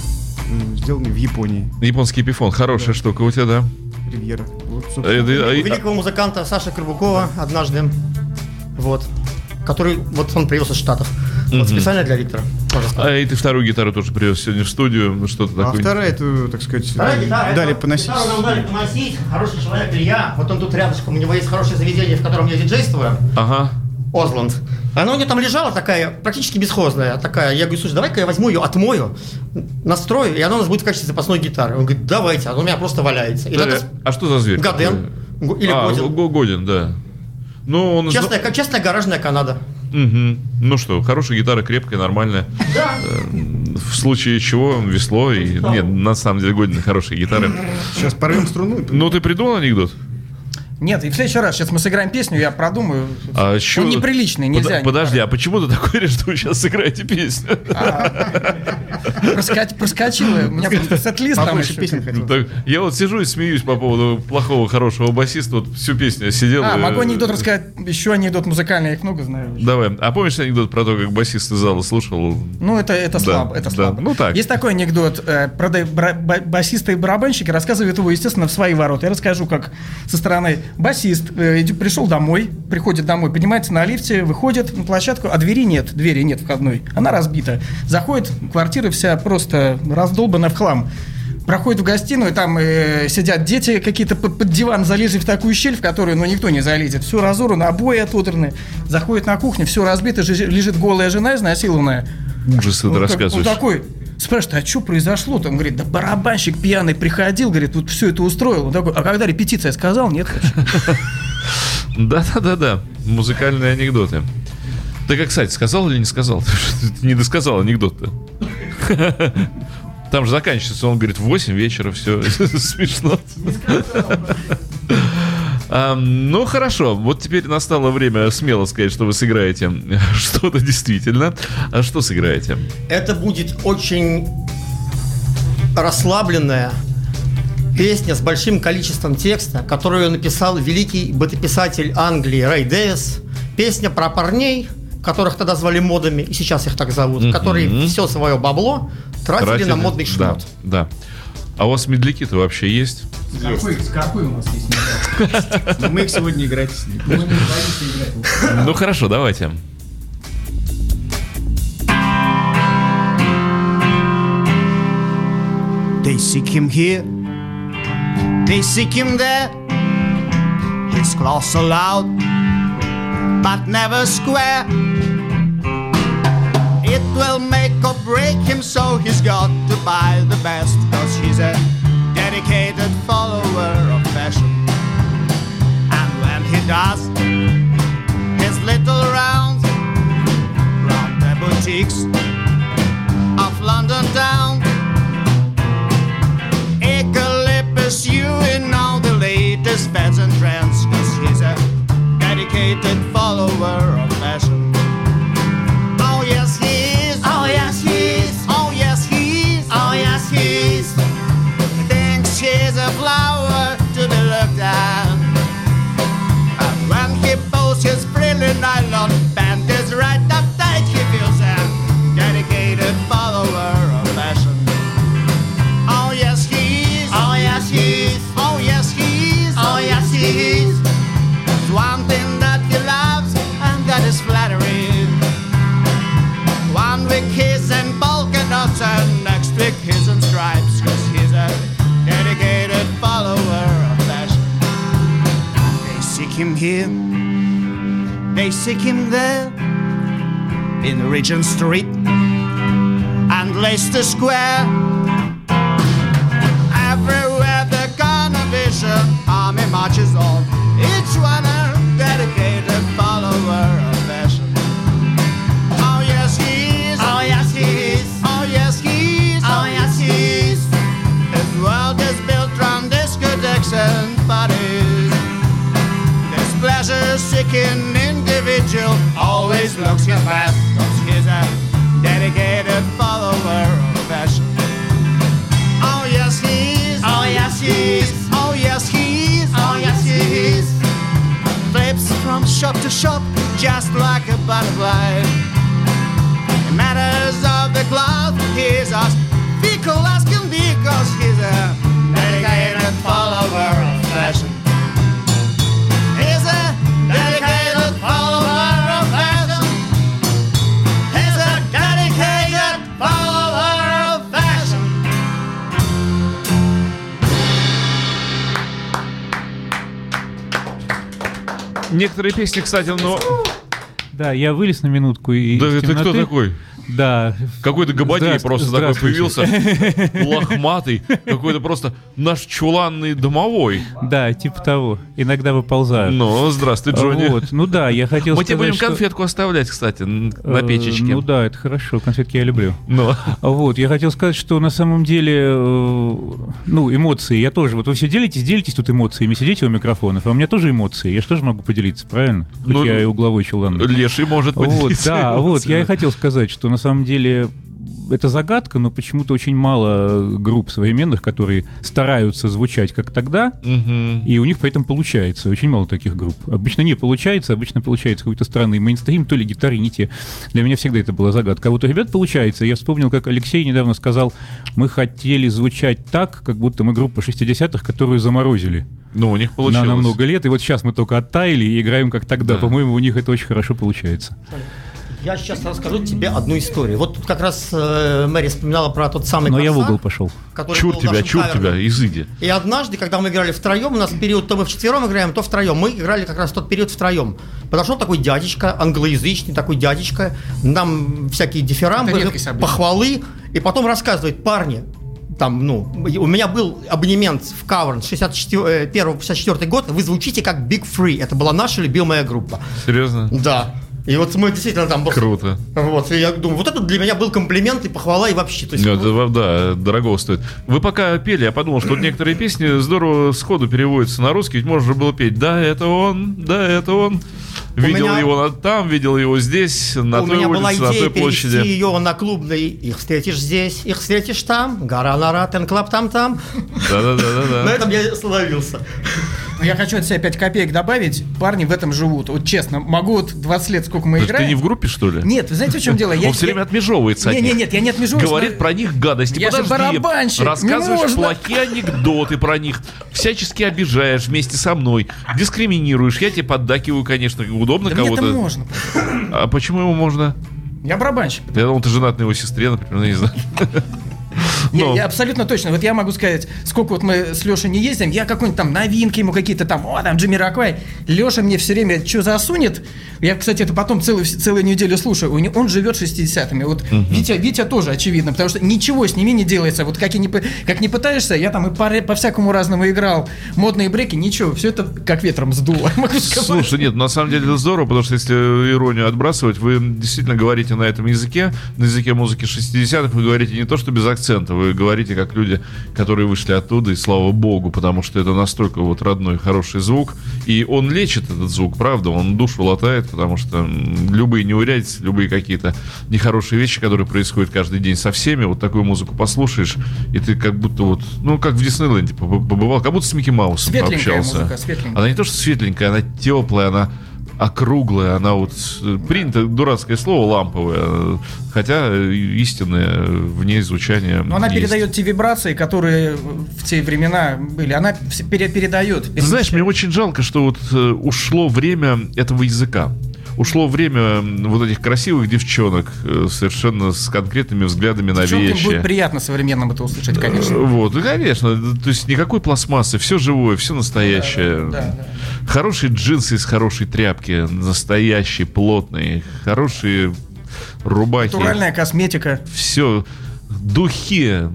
сделанный в Японии. Японский эпифон, хорошая штука у тебя, да? Ривьера. Вот, Э, собственно. а- У великого музыканта Саши Крыбукова однажды, вот, который, вот он привез из Штатов. Вот специально для Виктора. Можно сказать. А и ты вторую гитару тоже привез сегодня в студию, ну, что-то А такое. вторая, эту, так сказать, Вторая гитара, дали это поносить. гитару нам дали поносить. Хороший человек Илья. Вот он тут рядышком. У него есть хорошее заведение, в котором я диджействую. Ага. Озланд. Она у нее там лежала такая, практически бесхозная такая. Я говорю, слушай, давай-ка я возьму ее, отмою, настрою, и она у нас будет в качестве запасной гитары. Он говорит, давайте, она у меня просто валяется. И надо с- А что за зверь? Гаден. Или а, Годин. Го- Годин, да. Ну, он... Честная, честная гаражная Канада. Мгм. Ну что, хорошая гитара, крепкая, нормальная. Э, В случае чего весло и... Нет, на самом деле Годин хорошие гитары. Сейчас порвем струну. Ну, ты придумал анекдот? Нет, и в следующий раз, сейчас мы сыграем песню, я продумаю. А чё- Он неприличный, нельзя. Под- Подожди, а почему ты такой решил, что вы сейчас сыграете песню? Проска- Проскочила, у меня просто сет-лист там еще. я вот сижу и смеюсь по поводу плохого, хорошего басиста. Вот всю песню сидел. А, могу анекдот рассказать, еще анекдот музыкальный, я их много знаю. Давай. А помнишь анекдот про то, как басист из зала слушал? Ну, это, это слабо, это слабо. Ну, так. Есть такой анекдот. э, про да- бра- ба- басисты и барабанщики рассказывают его, естественно, в свои ворота. Я расскажу, как со стороны басист э, пришел домой, приходит домой, поднимается на лифте, выходит на площадку, а двери нет, двери нет входной. Она разбита. Заходит, квартира вся просто раздолбана в хлам. Проходит в гостиную, там э, сидят дети какие-то под, под диван, залезли в такую щель, в которую ну, никто не залезет. Все разорвано, обои отодраны. Заходит на кухню, все разбито, жи- лежит голая жена изнасилованная. Ужас Он, так- рассказываешь. он такой, спрашивает, а что произошло? Там говорит, да барабанщик пьяный приходил, говорит, вот все это устроил. Он такой, а когда репетиция сказал, нет? Да-да-да-да. Музыкальные анекдоты. Ты как, кстати, сказал или не сказал? Ты не досказал анекдот-то. Там же заканчивается, он говорит, в 8 вечера, все, смешно. А, ну хорошо, вот теперь настало время смело сказать, что вы сыграете что-то действительно. А что сыграете? Это будет очень расслабленная песня с большим количеством текста, которую написал великий бытописатель Англии Рэй Дэвис. Песня про парней, которых тогда звали модами, и сейчас их так зовут, которые все свое бабло тратили, Тратили? на модный Да, шмот. да. А у вас медляки-то вообще есть? Скорпы у нас есть. Но мы их сегодня играть не будем. Ну хорошо, давайте. They seek him here, they seek him there. His claws are loud, but never square. It will make or break him, so he's got to buy the best. Cause he's a dedicated follower of fashion. And when he does his little rounds round the boutiques of London town, Eucalyptus, you in all the latest and trends Cause he's a dedicated follower of fashion tears of flowers. Him they seek him there, in Regent Street and Leicester Square. Everywhere the carnivation army marches on, each one pleasure-seeking individual always looks his best, 'cause he's a dedicated follower of fashion. Oh yes, he's. Oh yes, he's. Oh yes, he's. Oh yes, he's. Oh, Flips from shop to shop just like a butterfly. In matters of the cloth, he's as fickle as can be, cause he's a dedicated follower of fashion. Некоторые песни, кстати, ну... Да, я вылез на минутку и Да ты кто такой? Да. Какой-то габадей просто такой появился. Лохматый. Какой-то просто наш чуланный домовой. Да, типа того. Иногда выползаю. Ну, здравствуй, Джонни. Вот. Ну да, я хотел Мы тебе будем конфетку оставлять, кстати, на Э, печечке. Ну да, это хорошо, конфетки я люблю. Ну. Вот, я хотел сказать, что на самом деле, э, ну, эмоции, я тоже, вот вы все делитесь, делитесь тут эмоциями, сидите у микрофонов, а у меня тоже эмоции, я же тоже могу поделиться, правильно? Хоть Ну, я и угловой чуланный. Леший может Вот, поделиться да, вот, я и хотел сказать, что на самом деле это загадка, но почему-то очень мало групп современных, которые стараются звучать как тогда, Мгм. и у них поэтому получается. Очень мало таких групп. Обычно не получается, обычно получается какой-то странный мейнстрим, то ли гитары не те. Для меня всегда это была загадка. А вот у ребят получается. Я вспомнил, как Алексей недавно сказал, мы хотели звучать так, как будто мы группа 60-х, которую заморозили Ну, у них получилось. на, на много лет. И вот сейчас мы только оттаяли и играем как тогда. Да. По-моему, у них это очень хорошо получается. Я сейчас расскажу тебе одну историю. Вот тут как раз э, Мэри вспоминала про тот самый Но я в «Корсар», угол пошел. который Чур тебя, чур кавером. тебя, изыди. И однажды, когда мы играли втроем, у нас период, то мы вчетвером играем, то втроем. Мы играли как раз в тот период втроем. Подошел такой дядечка, англоязычный такой дядечка, нам всякие дифирамбы, похвалы, и потом рассказывает, парни, там, ну, у меня был абонемент в Каверн 61-64 год, вы звучите как Big Free, это была наша любимая группа. Серьезно? Да. И вот мы действительно там... просто- Круто. Вот, и я думаю, вот это для меня был комплимент и похвала, и вообще. То есть, Ну, ну, да, дорого стоит. Вы пока пели, я подумал, что вот некоторые песни здорово сходу переводятся на русский, ведь можно же было петь «Да, это он, да, это он». Видел меня- его на- там, видел его здесь, на у той меня была улице, на идея той перевести площади. ее на клубный. Их встретишь здесь, их встретишь там. Гора Нара, Тенклаб там-там. На Да-да-да. этом я остановился. Но я хочу от себя 5 копеек добавить. Парни в этом живут. Вот честно, могу вот 20 лет, сколько мы Ты играем. не в группе, что ли? Нет, вы знаете, в чем дело? Я- Он все время отмежевывается от Не, них. не, нет, я не отмежевываюсь. Говорит но- про них гадости. Я же Подожди. барабанщик, не Рассказываешь можно. плохие анекдоты про них. Всячески обижаешь вместе со мной. Дискриминируешь. Я тебе поддакиваю, конечно. Удобно Да мне это кого-то. можно. А почему ему можно? Я барабанщик. Я думал, ты женат на его сестре, например, ну, не знаю. Я, Ну. я абсолютно точно. Вот я могу сказать, сколько вот мы с Лешей не ездим, я какой-нибудь там новинки ему какие-то там, о, там Джимми Раквай. Леша мне все время что засунет. Я, кстати, это потом целую, целую неделю слушаю. Он живет 60-ми. Вот Витя, Витя тоже очевидно, потому что ничего с ними не делается. Вот как, и не, как не пытаешься, я там и по, по всякому разному играл. Модные бреки, ничего, все это как ветром сдуло. Могу сказать. Слушай, нет, на самом деле это здорово, потому что если иронию отбрасывать, вы действительно говорите на этом языке, на языке музыки 60-х, вы говорите не то, что без акцента, вы говорите как люди, которые вышли оттуда, и слава богу, потому что это настолько вот родной, хороший звук, и он лечит этот звук, правда, он душу латает, потому что любые неурядицы, любые какие-то нехорошие вещи, которые происходят каждый день со всеми, вот такую музыку послушаешь, и ты как будто вот, ну, как в Диснейленде побы- побывал, как будто с Микки Маусом Светленькая пообщался. музыка, светленькая. Она не то, что светленькая, она теплая, она округлая, она вот принято дурацкое слово ламповое, э, хотя истинное в ней звучание. Но она есть. передает те вибрации, которые в те времена были. Она передает. Ты знаешь, мне очень жалко, что вот э, ушло время этого языка. Ушло время вот этих красивых девчонок э, совершенно с конкретными взглядами на Девчонкам вещи. будет приятно современным это услышать, конечно. Вот, ну, конечно. То есть никакой пластмассы, все живое, все настоящее. Да, да. Хорошие джинсы из хорошей тряпки, настоящие, плотные, хорошие рубахи. Натуральная косметика. Все, духи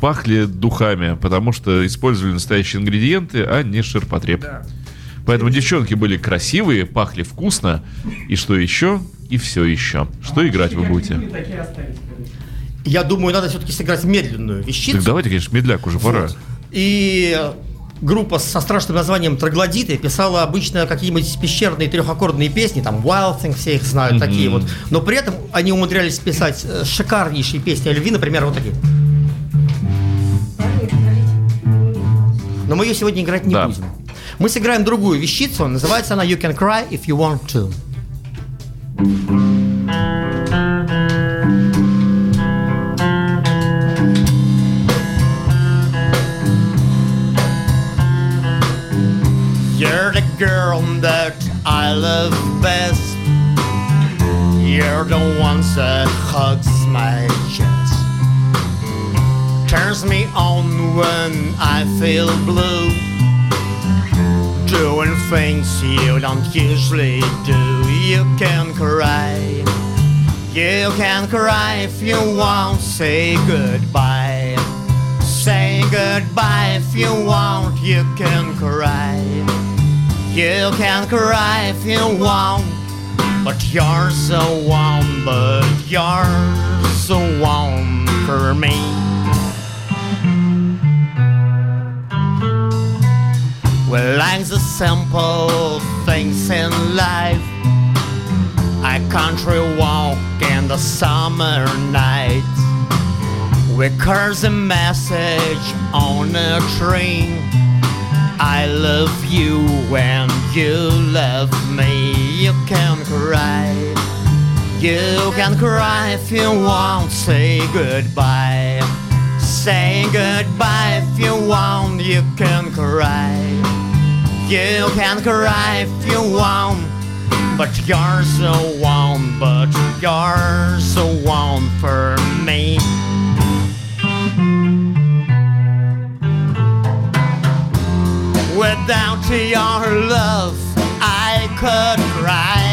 пахли духами, потому что использовали настоящие ингредиенты, а не ширпотреб. Поэтому девчонки были красивые, пахли вкусно, и что еще, и все еще. Что играть вы будете? Я думаю, надо все-таки сыграть медленную вещицу. Так давайте, конечно, медляк уже пора. И группа со страшным названием Троглодиты писала обычно какие-нибудь пещерные трехаккордные песни, там Wild Thing, все их знают, такие вот. Но при этом они умудрялись писать э, шикарнейшие песни о любви, например, вот такие. Но мы ее сегодня играть не Да. будем. Мы сыграем другую вещицу, называется она You Can Cry If You Want To. You're the girl that I love best. You're the one that hugs my chest. Turns me on when I feel blue. Doing things you don't usually do. You can cry. You can cry if you want. Say goodbye. Say goodbye if you want. You can cry. You can cry if you want. But you're so warm, but you're so warm for me. Well, like the simple things in life. A country walk in the summer night. We curse a message on a train. I love you when you love me. You can cry. You can cry if you want. Say goodbye. Say goodbye if you want. You can cry. You can cry if you want. But you're so warm, but you're so warm for me. Without your love, I could cry.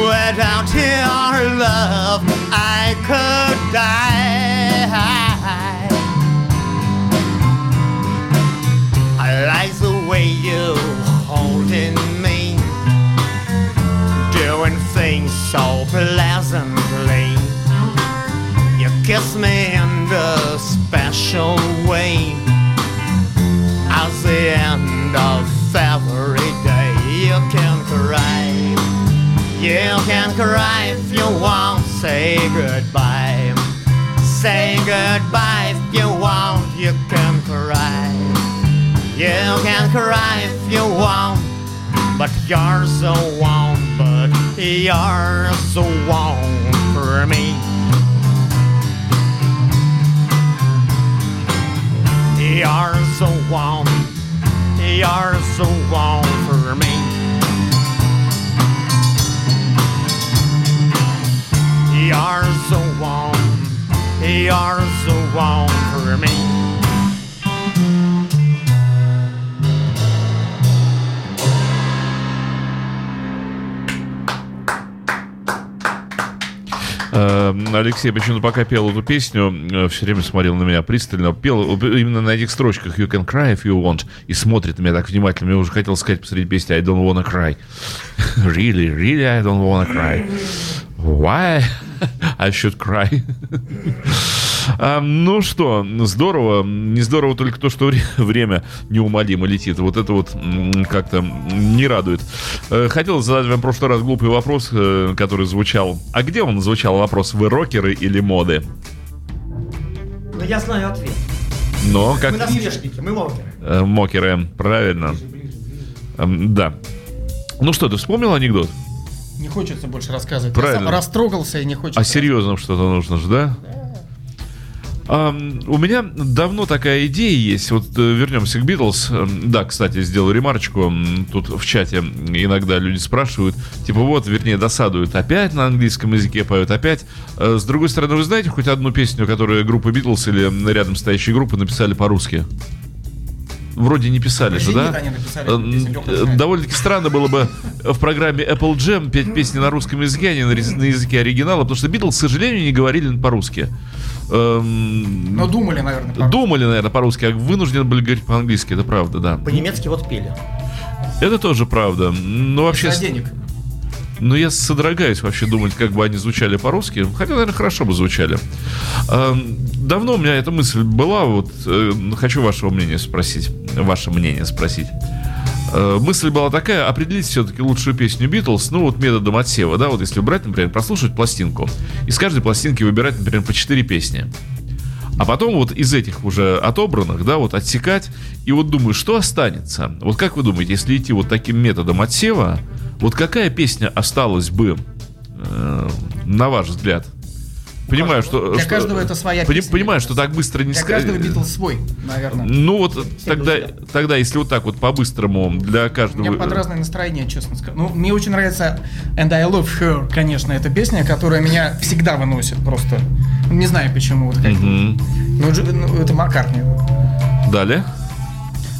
Without your love, I could die. Like the way you holding me, doing things so pleasantly. You kiss me in a special way. At the end of every day, you can cry. You can cry if you want. Say goodbye. Say goodbye if you want. You can cry. You can cry if you want. But you're so warm. But you're so warm for me. You're so warm. You're so warm for me. You're so warm. You're so warm for me. Алексей почему-то пока пел эту песню, все время смотрел на меня пристально. Пел именно на этих строчках You can cry if you want. И смотрит на меня так внимательно. Мне уже хотел сказать посреди песни I don't wanna cry. really, really I don't wanna cry. Why I should cry? А, ну что, здорово. Не здорово только то, что вре- время неумолимо летит. Вот это вот как-то не радует. Э, Хотел задать вам в прошлый раз глупый вопрос, э, который звучал. А где он звучал вопрос? Вы рокеры или моды? Но я знаю ответ. Но как Мы насмешники, мы мокеры. э, мокеры, правильно? Эм, Да. Ну что, ты вспомнил анекдот? Не хочется больше рассказывать. Правильно. Я сам растрогался и не хочется. О серьезном что-то нужно же, да? Ам, у меня давно такая идея есть. Вот э, вернемся к Битлз. Да, кстати, сделаю ремарочку. Тут в чате иногда люди спрашивают, типа вот, вернее, досадуют. Опять на английском языке поют, опять. Э, С другой стороны, вы знаете хоть одну песню, которую группа Битлз или рядом стоящие группы написали по-русски? Вроде не писали же, да? написали Э. Довольно-таки странно было бы в программе Apple Jam петь песни на русском языке, а не на на языке оригинала, потому что Битлз, к сожалению, не говорили по-русски. Эм, Но думали, наверное, по- Думали, наверное, по-русски, а вынуждены были говорить по-английски, это правда, да. По-немецки вот пели. Это тоже правда. Но вообще... за денег. Но я содрогаюсь вообще думать, как бы они звучали по-русски. Хотя, наверное, хорошо бы звучали. А, Давно у меня эта мысль была, вот э, хочу вашего мнения спросить. Ваше мнение спросить. Э, Мысль была такая, определить все-таки лучшую песню Битлз, ну вот методом отсева, да, вот если брать, например, прослушать пластинку, из каждой пластинки выбирать, например, по 4 песни. А потом вот из этих уже отобранных, да, вот отсекать, и вот думаю, что останется? Вот как вы думаете, если идти вот таким методом отсева, вот какая песня осталась бы, э, на ваш взгляд? Понимаю, что... Для что- каждого это своя песня, Понимаю, что так быстро не Для ска- каждого Битлз свой, наверное. Ну вот тогда, тогда, если вот так вот по-быстрому для У каждого... меня под разное настроение, честно скажу. Ну, мне очень нравится And I Love Her, конечно, эта песня, которая меня всегда выносит просто. Не знаю почему. Вот как. Дж- ну, это Маккартни. Далее.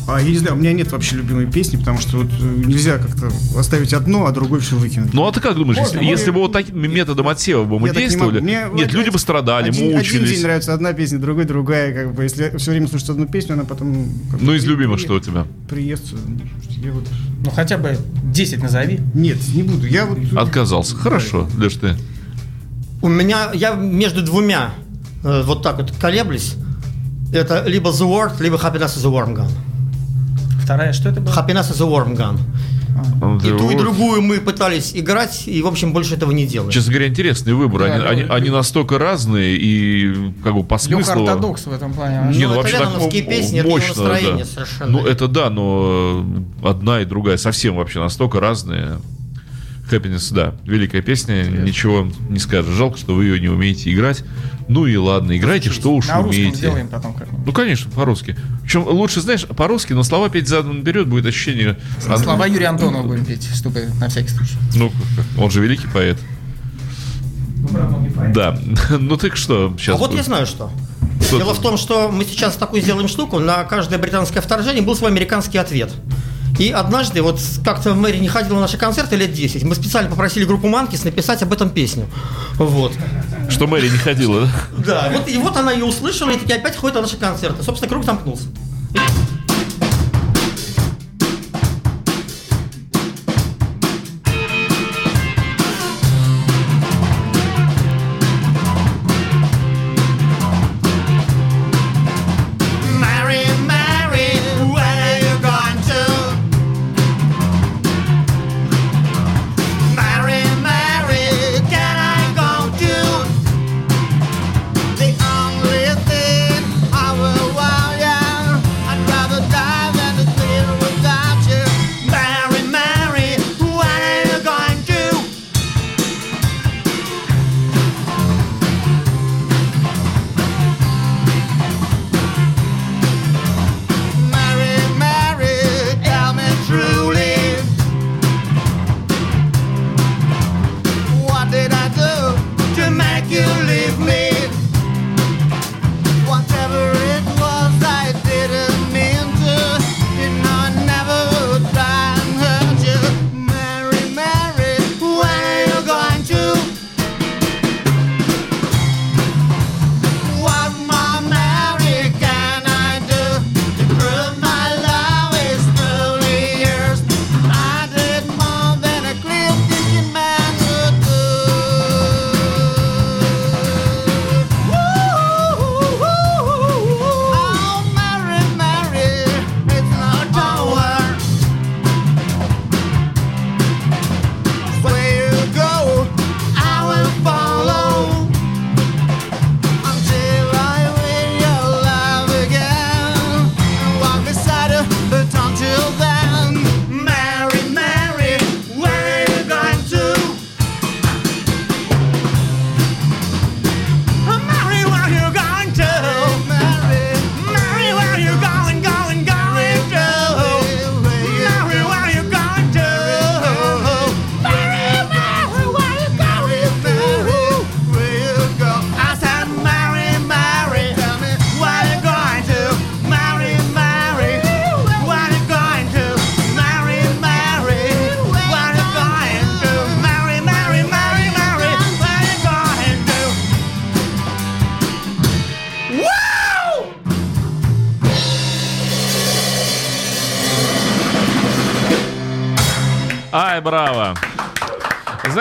А, я не знаю, у меня нет вообще любимой песни, потому что вот э, нельзя как-то оставить одно, а другое все выкинуть. Ну а ты как думаешь, Можно, если, если можно. бы вот таким методом отсева бы мы Я не действовали, могу. Мне, нет, вот, люди бы страдали, один, Один мучились. день нравится одна песня, другой другая, как бы. Если все время слушать одну песню, она потом... как бы Ну из любимых что у тебя? Приестся. Я вот... Ну, хотя бы 10 назови. Нет, не буду. Я вот... Отказался. Хорошо, Леш, ты. У меня, я между двумя э, вот так вот колеблюсь. Это либо The Word, либо Happiness is a Worm Gun. Вторая, что это было? Happiness is a Worm Gun. И ту, и другую мы пытались играть, и, в общем, больше этого не делаем. Честно говоря, интересный выбор. Да, они, да, они, да. они настолько разные и как бы по смыслу... ортодокс в этом плане. Не, Ну, ну это вообще так песни, это мощно, настроение да. совершенно. Ну это да, но одна и другая совсем вообще настолько разные. Happiness, да, великая песня, ничего не скажешь. Жалко, что вы ее не умеете играть. Ну и ладно, играйте, что уж На умеете. сделаем потом. Ну, конечно, по-русски. Причем лучше, знаешь, по-русски, но слова петь задом наперед будет ощущение... а, Слова Юрия Антонова будем петь, чтобы на всякий случай. Ну, он же великий поэт. Да. Ну так что А сейчас... вот я знаю что. Что Дело ты? в том, что мы сейчас такую сделаем штуку, на каждое британское вторжение был свой американский ответ. И однажды, вот как-то Мэри не ходила на наши концерты лет 10, мы специально попросили группу Манкис написать об этом песню. Вот. Что Мэри не ходила, да? Да, вот, и вот она ее услышала, и таки опять ходит на наши концерты. Собственно, круг замкнулся.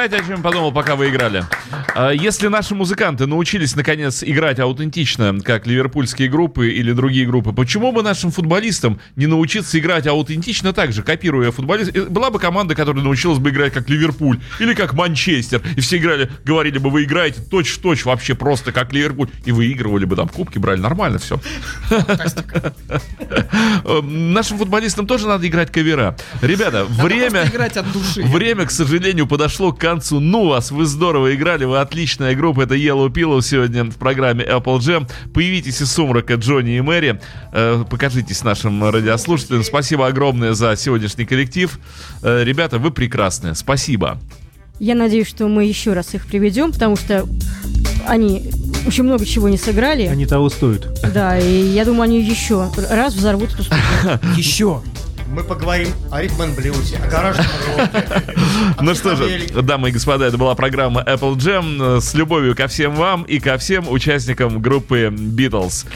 Знаете, о чем я подумал, пока вы играли? А, Если наши музыканты научились, наконец, играть аутентично, как ливерпульские группы или другие группы, почему бы нашим футболистам не научиться играть аутентично так же, копируя футболистов? Была бы команда, которая научилась бы играть как Ливерпуль или как Манчестер, и все играли, говорили бы, вы играете точь-в-точь вообще просто как Ливерпуль, и выигрывали бы там кубки, брали, нормально все. Нашим футболистам тоже надо играть кавера. Ребята, время... играть от души. Время, к сожалению, подошло к концу. Ну вас, вы здорово играли, вы отличная группа. Это Yellow Pillow сегодня в программе Apple Jam. Появитесь из сумрака Джонни и Мэри. Э, покажитесь нашим радиослушателям. Спасибо огромное за сегодняшний коллектив. Э, ребята, вы прекрасные. Спасибо. Я надеюсь, что мы еще раз их приведем, потому что они очень много чего не сыграли. Они того стоят. Да, и я думаю, они еще раз взорвут эту. Еще. Мы поговорим о ритм блюзе, о гаражном роке. Ну что же, дамы и господа, это была программа Apple Jam. С любовью ко всем вам и ко всем участникам группы Beatles.